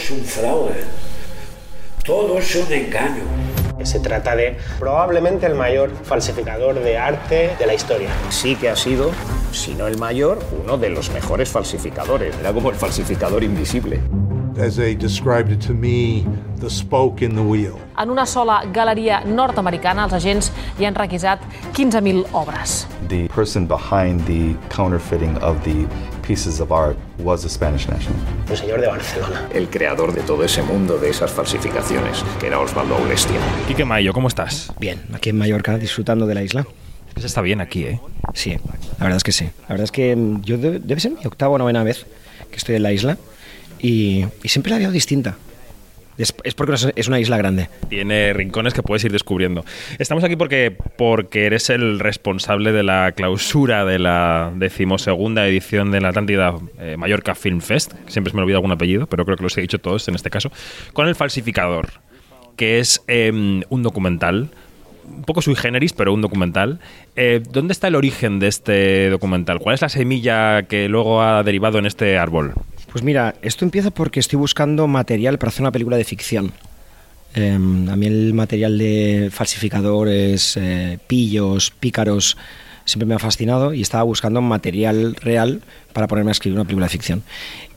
es un fraude, todo es un engaño. Se trata de probablemente el mayor falsificador de arte de la historia. Sí que ha sido, si no el mayor, uno de los mejores falsificadores. Era como el falsificador invisible. As they described it to me, the spoke in the wheel. En una sola galeria nord-americana, els agents hi han requisat 15.000 obres. The person behind the counterfeiting of the pieces of art was a Spanish national. Un señor de Barcelona. El creador de todo ese mundo de esas falsificaciones, que era Osvaldo Aulestia. Quique Mayo, ¿cómo estás? Bien, aquí en Mallorca, disfrutando de la isla. Pues está bien aquí, ¿eh? Sí, la verdad es que sí. La verdad es que mm, yo de- debe ser mi octava o novena vez que estoy en la isla y, y siempre la veo distinta. Es, porque es- una isla grande. Tiene rincones que puedes ir descubriendo. Estamos aquí porque, porque eres el responsable de la clausura de la decimosegunda edición de la Atlántida eh, Mallorca Film Fest. Siempre se me olvida algún apellido, pero creo que los he dicho todos en este caso. Con El Falsificador, que es eh, un documental. Un poco sui generis, pero un documental. Eh, ¿Dónde está el origen de este documental? ¿Cuál es la semilla que luego ha derivado en este árbol? Pues mira, esto empieza porque estoy buscando material para hacer una película de ficción. Eh, a mí el material de falsificadores, eh, pillos, pícaros, siempre me ha fascinado y estaba buscando material real para ponerme a escribir una película de ficción.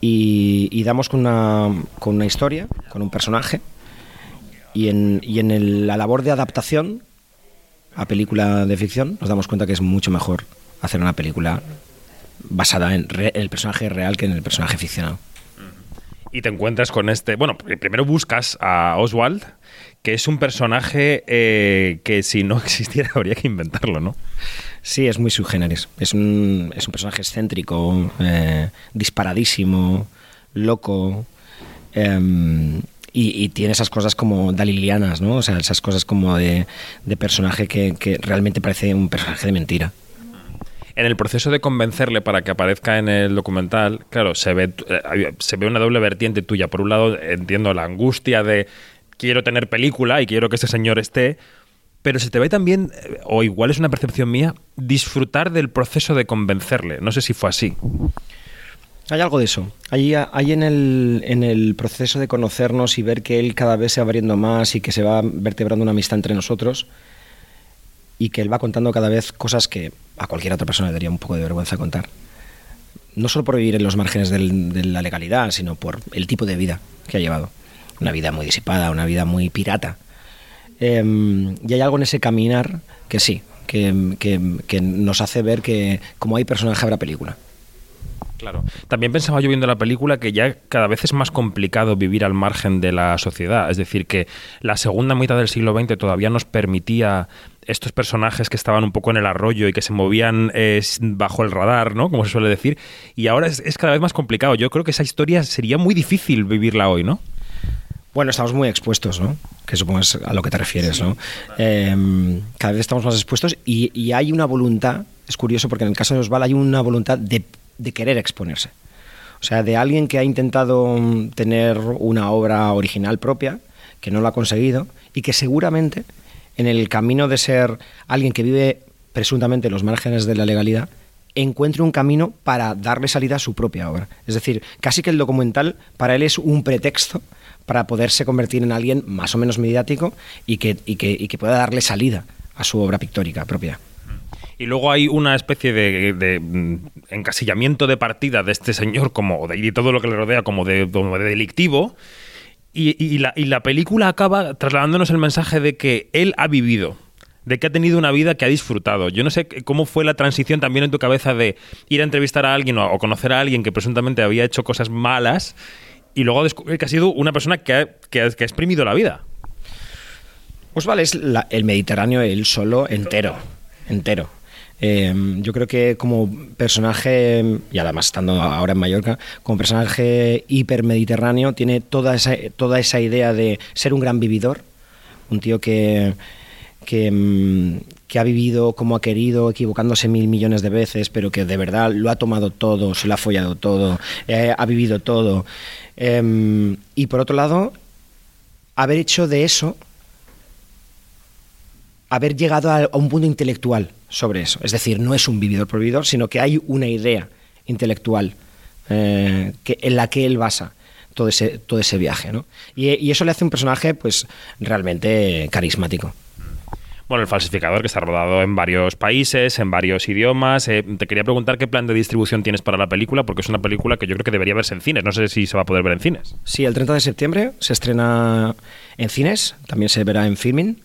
Y, y damos con una, con una historia, con un personaje, y en, y en el- la labor de adaptación a película de ficción nos damos cuenta que es mucho mejor hacer una película basada en, re- en el personaje real que en el personaje ficcionado. Y te encuentras con este. Bueno, pr- primero buscas a Oswald, que es un personaje eh, que si no existiera habría que inventarlo, ¿no? Sí, es muy subgéneris. Es un, es un personaje excéntrico, eh, disparadísimo, loco. em, y, y tiene esas cosas como dalilianas, ¿no? O sea, esas cosas como de, de personaje que, que realmente parece un personaje de mentira. En el proceso de convencerle para que aparezca en el documental, claro, se ve, eh, se ve una doble vertiente tuya. Por un lado, entiendo la angustia de quiero tener película y quiero que este señor esté, pero se te ve también, eh, o igual es una percepción mía, disfrutar del proceso de convencerle. No sé si fue así. Hay algo de eso. Hay, hay en, el, en el proceso de conocernos y ver que él cada vez se va abriendo más y que se va vertebrando una amistad entre nosotros y que él va contando cada vez cosas que a cualquier otra persona le daría un poco de vergüenza contar. No solo por vivir en los márgenes del- de la legalidad, sino por el tipo de vida que ha llevado. Una vida muy disipada, una vida muy pirata. Em, y hay algo en ese caminar que sí, que, que- nos hace ver que como hay personaje habrá película. Claro. También pensaba yo viendo la película que ya cada vez es más complicado vivir al margen de la sociedad. Es decir, que la segunda mitad del siglo XX todavía nos permitía estos personajes que estaban un poco en el arroyo y que se movían eh, bajo el radar, ¿no? Como se suele decir. Y ahora es, cada vez más complicado. Yo creo que esa historia sería muy difícil vivirla hoy, ¿no? Bueno, estamos muy expuestos, ¿no? Que supongo es a lo que te refieres, ¿no? Eh, cada vez estamos más expuestos y, y hay una voluntad, es curioso porque en el caso de Osval hay una voluntad de, de querer exponerse. O sea, de alguien que ha intentado mm, tener una obra original propia, que no lo ha conseguido y que seguramente en el camino de ser alguien que vive presuntamente en los márgenes de la legalidad, encuentre un camino para darle salida a su propia obra. Es decir, casi que el documental para él es un pretexto para poderse convertir en alguien más o menos mediático y que, y que, y que pueda darle salida a su obra pictórica propia. Y luego hay una especie de, de, mm, encasillamiento de partida de este señor como de, y todo lo que le rodea como de, de delictivo. Y, y la, y la película acaba trasladándonos el mensaje de que él ha vivido, de que ha tenido una vida que ha disfrutado. Yo no sé cómo fue la transición también en tu cabeza de ir a entrevistar a alguien o, conocer a alguien que presuntamente había hecho cosas malas y luego descubrir que ha sido una persona que ha, que que ha exprimido la vida. Osval es la- el Mediterráneo él solo entero, entero. Eh, yo creo que como personaje, y además estando ahora en Mallorca, como personaje hipermediterráneo, tiene toda esa, toda esa idea de ser un gran vividor, un tío que, que, que ha vivido como ha querido, equivocándose mil millones de veces, pero que de verdad lo ha tomado todo, se lo ha follado todo, eh, ha vivido todo. Em, y por otro lado, haber hecho de eso haber llegado a, a un punto intelectual sobre eso. Es decir, no es un vividor por vividor, sino que hay una idea intelectual eh, que, en la que él basa todo ese, todo ese viaje, ¿no? Y, y eso le hace un personaje, pues, realmente carismático. Bueno, el falsificador que está rodado en varios países, en varios idiomas. Eh, te quería preguntar qué plan de distribución tienes para la película, porque es una película que yo creo que debería verse en cines. No sé si se va a poder ver en cines. Sí, el 30 de septiembre se estrena en cines, también se verá en filming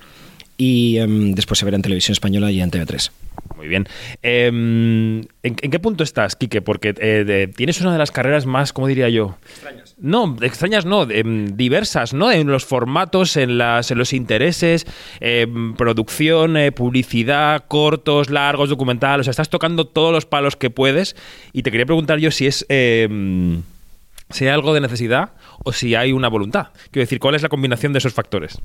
y em, después se verá en televisión española y en TV3. Muy bien. Eh, ¿en, en qué punto estás, Quique? Porque eh, de- tienes una de las carreras más, ¿cómo diría yo? Extrañas. No, extrañas no, em, diversas, ¿no? En los formatos, en, las, en los intereses, em, producción, eh, publicidad, cortos, largos, documental. O sea, estás tocando todos los palos que puedes. Y te quería preguntar yo si es... em, si hay algo de necesidad o si hay una voluntad. Quiero decir, ¿cuál es la combinación de esos factores?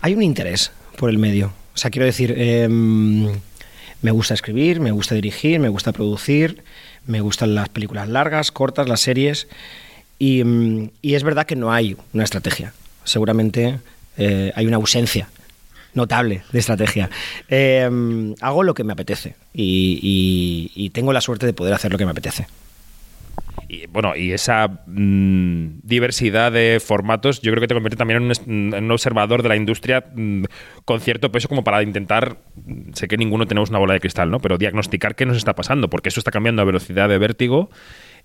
Hay un interés por el medio. O sea, quiero decir, em, me gusta escribir, me gusta dirigir, me gusta producir, me gustan las películas largas, cortas, las series. Y, em, es verdad que no hay una estrategia. Seguramente eh, hay una ausencia notable de estrategia. Em, hago lo que me apetece y- y tengo la suerte de poder hacer lo que me apetece. Y bueno, y esa mm, diversidad de formatos, yo creo que te convierte también en un, un observador de la industria mm, con cierto peso como para intentar, mm, sé que ninguno tenemos una bola de cristal, ¿no? Pero diagnosticar qué nos está pasando, porque eso está cambiando a velocidad de vértigo.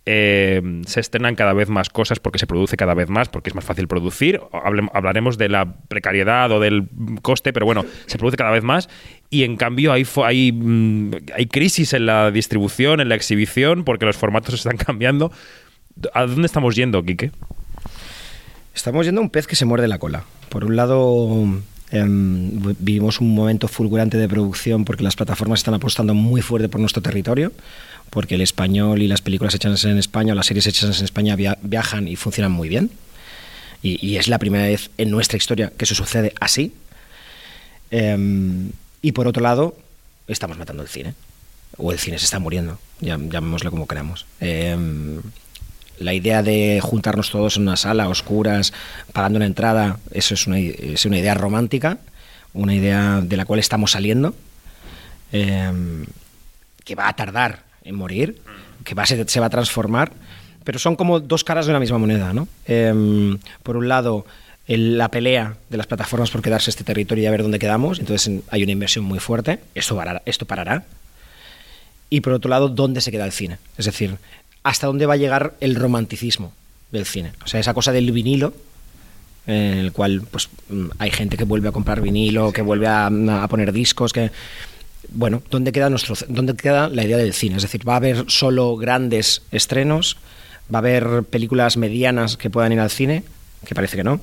eh, se estrenan cada vez más cosas porque se produce cada vez más, porque es más fácil producir. Hable- hablaremos de la precariedad o del coste, pero bueno, se produce cada vez más. Y en cambio hay, mm, hay crisis en la distribución, en la exhibición, porque los formatos están cambiando. ¿A dónde estamos yendo, Quique? Estamos yendo a un pez que se muerde la cola. Por un lado, em, vi- vivimos un momento fulgurante de producción porque las plataformas están apostando muy fuerte por nuestro territorio, porque el español y las películas hechas en España o las series hechas en España via- viajan y funcionan muy bien. Y, y es la primera vez en nuestra historia que eso sucede así. Em, y por otro lado, estamos matando el cine. O el cine se está muriendo, ya- llamémoslo como queramos. Em, la idea de juntarnos todos en una sala, oscuras, pagando una entrada, eso es una, es una idea romántica, una idea de la cual estamos saliendo, em, que va a tardar en morir, que va se va a transformar, pero son como dos caras de una misma moneda. ¿no? Em, por un lado, el- la pelea de las plataformas por quedarse este territorio y a ver dónde quedamos, entonces en- hay una inversión muy fuerte, esto parará, esto parará, y por otro lado, dónde se queda el cine. Es decir, hasta dónde va a llegar el romanticismo del cine. O sea, esa cosa del vinilo, en el cual pues mm, hay gente que vuelve a comprar vinilo, que vuelve a, a poner discos, que bueno, ¿dónde queda nuestro dónde queda la idea del cine? Es decir, va a haber solo grandes estrenos, va a haber películas medianas que puedan ir al cine, que parece que no.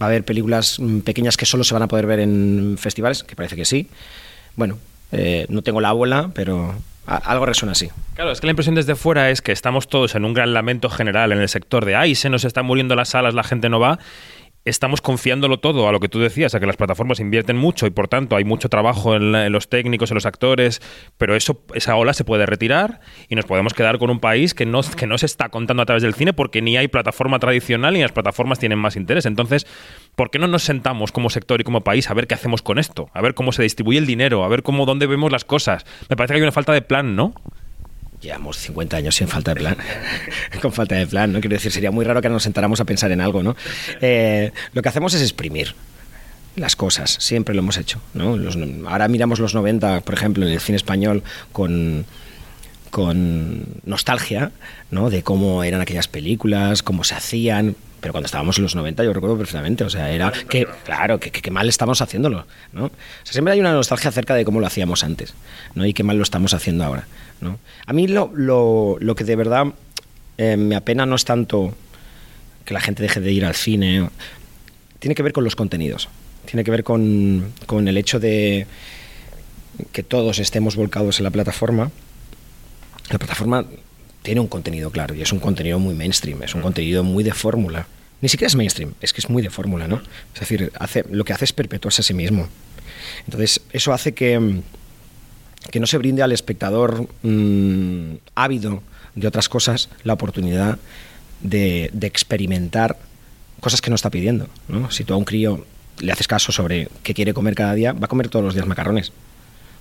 Va a haber películas mm, pequeñas que solo se van a poder ver en festivales, que parece que sí. Bueno, eh, no tengo la bola, pero algo resuena así. Claro, es que la impresión desde fuera es que estamos todos en un gran lamento general en el sector de ay, se nos están muriendo las salas, la gente no va. Estamos confiándolo todo a lo que tú decías, a que las plataformas invierten mucho y por tanto hay mucho trabajo en, la- en los técnicos, en los actores, pero eso, esa ola se puede retirar y nos podemos quedar con un país que no, que no se está contando a través del cine porque ni hay plataforma tradicional ni las plataformas tienen más interés. Entonces, ¿por qué no nos sentamos como sector y como país a ver qué hacemos con esto? A ver cómo se distribuye el dinero, a ver cómo dónde vemos las cosas. Me parece que hay una falta de plan, ¿no? Llevamos 50 años sin falta de plan. Con falta de plan, ¿no? Quiero decir, sería muy raro que nos sentáramos a pensar en algo, ¿no? Eh, lo que hacemos es exprimir las cosas, siempre lo hemos hecho, ¿no? Ahora miramos los 90, por ejemplo, en el cine español con con nostalgia, ¿no? De cómo eran aquellas películas, cómo se hacían, pero cuando estábamos en los 90 yo recuerdo perfectamente, o sea, era que, claro, que, que- mal estamos haciéndolo, ¿no? O sea, siempre hay una nostalgia acerca de cómo lo hacíamos antes, ¿no? Y qué mal lo estamos haciendo ahora, ¿no? A mí lo, lo, lo que de verdad eh, me apena no es tanto que la gente deje de ir al cine, tiene que ver con los contenidos, tiene que ver con, con el hecho de que todos estemos volcados en la plataforma. La plataforma tiene un contenido claro y es un contenido muy mainstream, es un contenido muy de fórmula. Ni siquiera es mainstream, es que es muy de fórmula, ¿no? Es decir, hace, lo que hace es perpetuarse a sí mismo. Entonces, eso hace que, mm, que no se brinde al espectador mm, ávido de otras cosas la oportunidad de, de experimentar cosas que no está pidiendo. ¿no? Si tú a un crío le haces caso sobre qué quiere comer cada día, va a comer todos los días macarrones.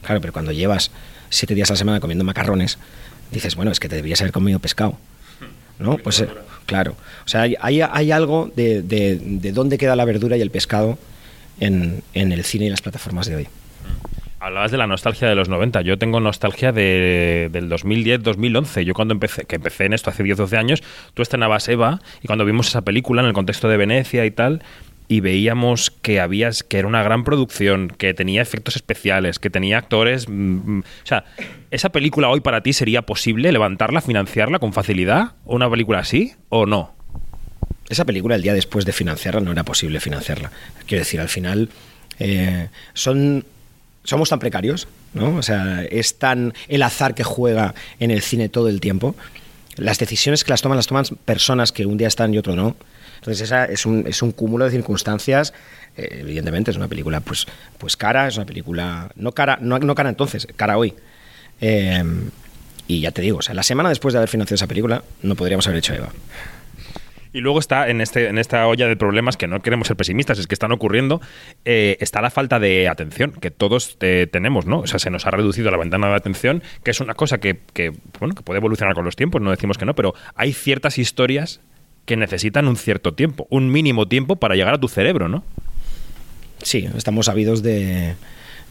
Claro, pero cuando llevas siete días a la semana comiendo macarrones, dices, bueno, es que te deberías haber comido pescado. ¿no? Pues eh, claro. O sea, hay, hay- algo de, de- de dónde queda la verdura y el pescado en, en el cine y las plataformas de hoy. Hablabas de la nostalgia de los 90. Yo tengo nostalgia de, del 2010-2011. Yo cuando empecé, que empecé en esto hace 10-12 años, tú estrenabas Eva y cuando vimos esa película en el contexto de Venecia y tal, y veíamos que había, que era una gran producción, que tenía efectos especiales, que tenía actores... mm, mm, o sea, ¿esa película hoy para ti sería posible levantarla, financiarla con facilidad? ¿O una película así o no? Esa película, el día después de financiarla, no era posible financiarla. Quiero decir, al final eh, son, somos tan precarios, ¿no? O sea, es tan el azar que juega en el cine todo el tiempo. Las decisiones que las toman, las toman personas que un día están y otro no. Entonces, esa es un, es un cúmulo de circunstancias. Eh, evidentemente, es una película pues, pues cara, es una película. No cara, no, no cara entonces, cara hoy. Eh, y ya te digo, o sea, la semana después de haber financiado esa película, no podríamos haber hecho Eva. Y luego está en, este, en esta olla de problemas que no queremos ser pesimistas, es que están ocurriendo, eh, está la falta de atención que todos eh, tenemos, ¿no? O sea, se nos ha reducido la ventana de atención, que es una cosa que, que, bueno, que puede evolucionar con los tiempos, no decimos que no, pero hay ciertas historias que necesitan un cierto tiempo, un mínimo tiempo para llegar a tu cerebro, ¿no? Sí, estamos sabidos de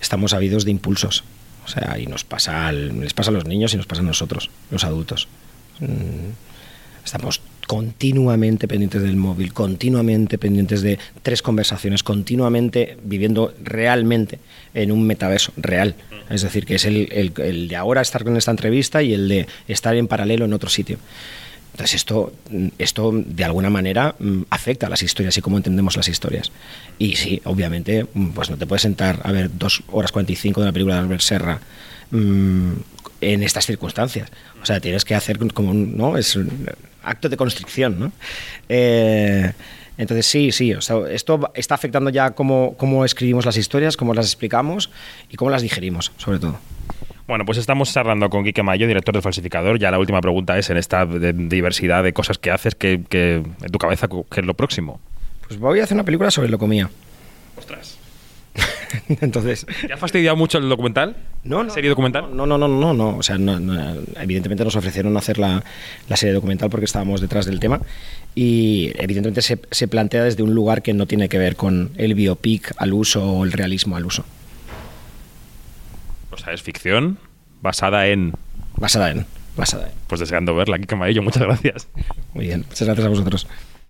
estamos sabidos de impulsos. O sea, y nos pasa les pasa a los niños y nos pasa a nosotros, los adultos. Mm, Estamos continuamente pendientes del móvil, continuamente pendientes de tres conversaciones, continuamente viviendo realmente en un metaverso real. Es decir, que es el- el de ahora estar con esta entrevista y el de estar en paralelo en otro sitio. Entonces esto, esto de alguna manera mm, afecta a las historias y cómo entendemos las historias. Y sí, obviamente, mm, pues no te puedes sentar a ver dos horas 45 de la película de Albert Serra mm, en estas circunstancias. O sea, tienes que hacer como un, ¿no? Es un acto de constricción, ¿no? Eh, entonces sí, sí, o sea, esto está afectando ya cómo, cómo escribimos las historias, cómo las explicamos y cómo las digerimos, sobre todo. Bueno, pues estamos charlando con Quique Mayo, director del Falsificador. Ya la última pregunta es, en esta de- diversidad de cosas que haces, que, que en tu cabeza, ¿qué es lo próximo? Pues voy a hacer una película sobre locomía. Ostras. Entonces, ¿Te ha fastidiado mucho el documental? No, no. ¿Serie documental? No, no, no, no, no. O sea, no- no, evidentemente nos ofrecieron hacer la, la serie documental porque estábamos detrás del tema y evidentemente se, se plantea desde un lugar que no tiene que ver con el biopic al uso o el realismo al uso. O sea, es ficción basada en... Basada en. Basada en. Pues deseando verla, Quique Mayo. Muchas gracias. Muy bien. Muchas gracias a vosotros.